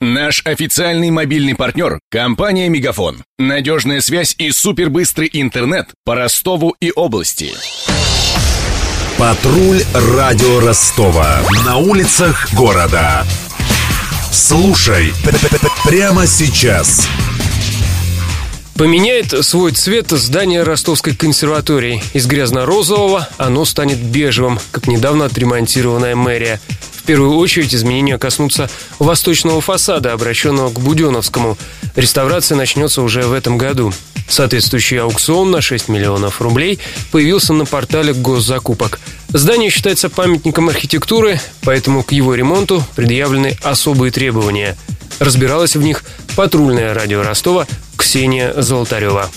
Наш официальный мобильный партнер – компания «Мегафон». Надежная связь и супербыстрый интернет по Ростову и области. Патруль радио Ростова. На улицах города. Слушай прямо сейчас. Поменяет свой цвет здание Ростовской консерватории. Из грязно-розового оно станет бежевым, как недавно отремонтированная мэрия. Первую очередь изменения коснутся восточного фасада, обращенного к Буденовскому. Реставрация начнется уже в этом году. Соответствующий аукцион на 6 миллионов рублей появился на портале госзакупок. Здание считается памятником архитектуры, поэтому к его ремонту предъявлены особые требования. Разбиралась в них патрульное радио Ростова Ксения Золотарева.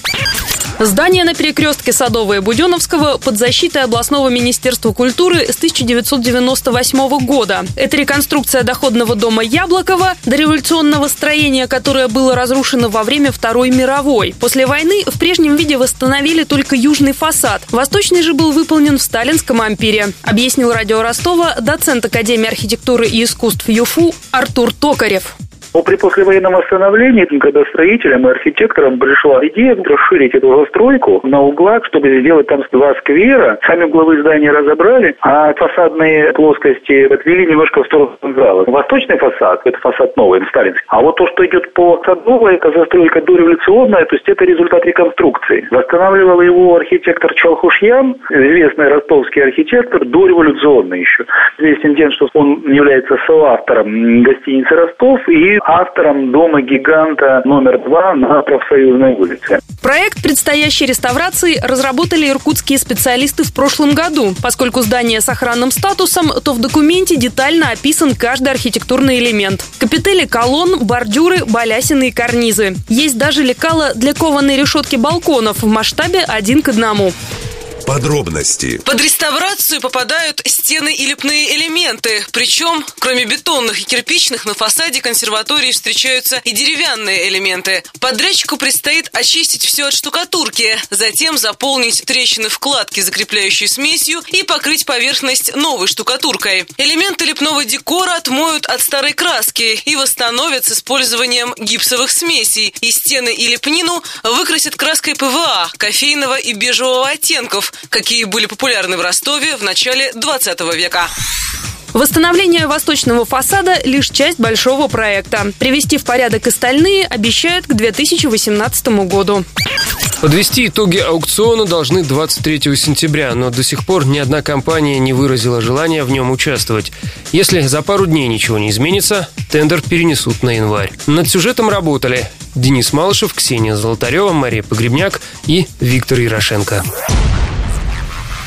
Здание на перекрестке Садового и Буденовского под защитой областного министерства культуры с 1998 года. Это реконструкция доходного дома Яблокова, дореволюционного строения, которое было разрушено во время Второй мировой. После войны в прежнем виде восстановили только южный фасад. Восточный же был выполнен в сталинском ампире, объяснил радио Ростова доцент Академии архитектуры и искусств ЮФУ Артур Токарев. Но при послевоенном восстановлении, когда строителям и архитекторам пришла идея расширить эту застройку на углах, чтобы сделать там два сквера, сами угловые здания разобрали, а фасадные плоскости отвели немножко в сторону зала. Восточный фасад, это фасад новый, сталинский. А вот то, что идет по Садовой, это застройка дореволюционная, то есть это результат реконструкции. Восстанавливал его архитектор Чалхушьян, известный ростовский архитектор, дореволюционный еще. Известен тем, что он является соавтором гостиницы «Ростов» и автором дома-гиганта номер два на профсоюзной улице. Проект предстоящей реставрации разработали иркутские специалисты в прошлом году. Поскольку здание с охранным статусом, то в документе детально описан каждый архитектурный элемент. Капители колонн, бордюры, балясины и карнизы. Есть даже лекала для кованой решетки балконов в масштабе один к одному. Подробности. Под реставрацию попадают стены и лепные элементы. Причем, кроме бетонных и кирпичных, на фасаде консерватории встречаются и деревянные элементы. Подрядчику предстоит очистить все от штукатурки, затем заполнить трещины в кладке, закрепляющей смесью, и покрыть поверхность новой штукатуркой. Элементы лепного декора отмоют от старой краски и восстановят с использованием гипсовых смесей. И стены и лепнину выкрасят краской ПВА, кофейного и бежевого оттенков, какие были популярны в Ростове в начале 20 века. Восстановление восточного фасада – лишь часть большого проекта. Привести в порядок остальные обещают к 2018 году. Подвести итоги аукциона должны 23 сентября, но до сих пор ни одна компания не выразила желания в нем участвовать. Если за пару дней ничего не изменится, тендер перенесут на январь. Над сюжетом работали Денис Малышев, Ксения Золотарева, Мария Погребняк и Виктор Ярошенко.